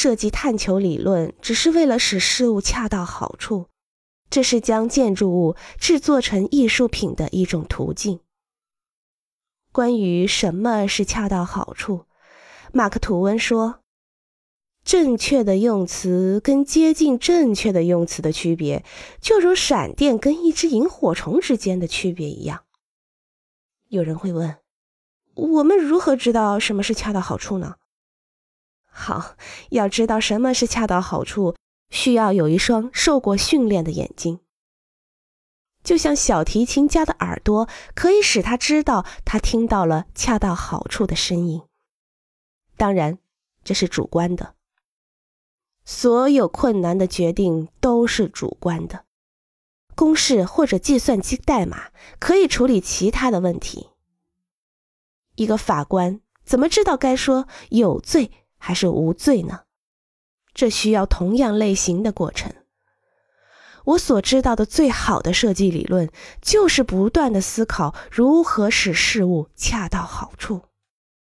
设计探求理论只是为了使事物恰到好处，这是将建筑物制作成艺术品的一种途径。关于什么是恰到好处，马克吐温说：“正确的用词跟接近正确的用词的区别，就如闪电跟一只萤火虫之间的区别一样。”有人会问：“我们如何知道什么是恰到好处呢？”好，要知道什么是恰到好处，需要有一双受过训练的眼睛。就像小提琴家的耳朵，可以使他知道他听到了恰到好处的声音。当然，这是主观的。所有困难的决定都是主观的。公式或者计算机代码可以处理其他的问题。一个法官怎么知道该说有罪还是无罪呢？这需要同样类型的过程。我所知道的最好的设计理论，就是不断的思考如何使事物恰到好处。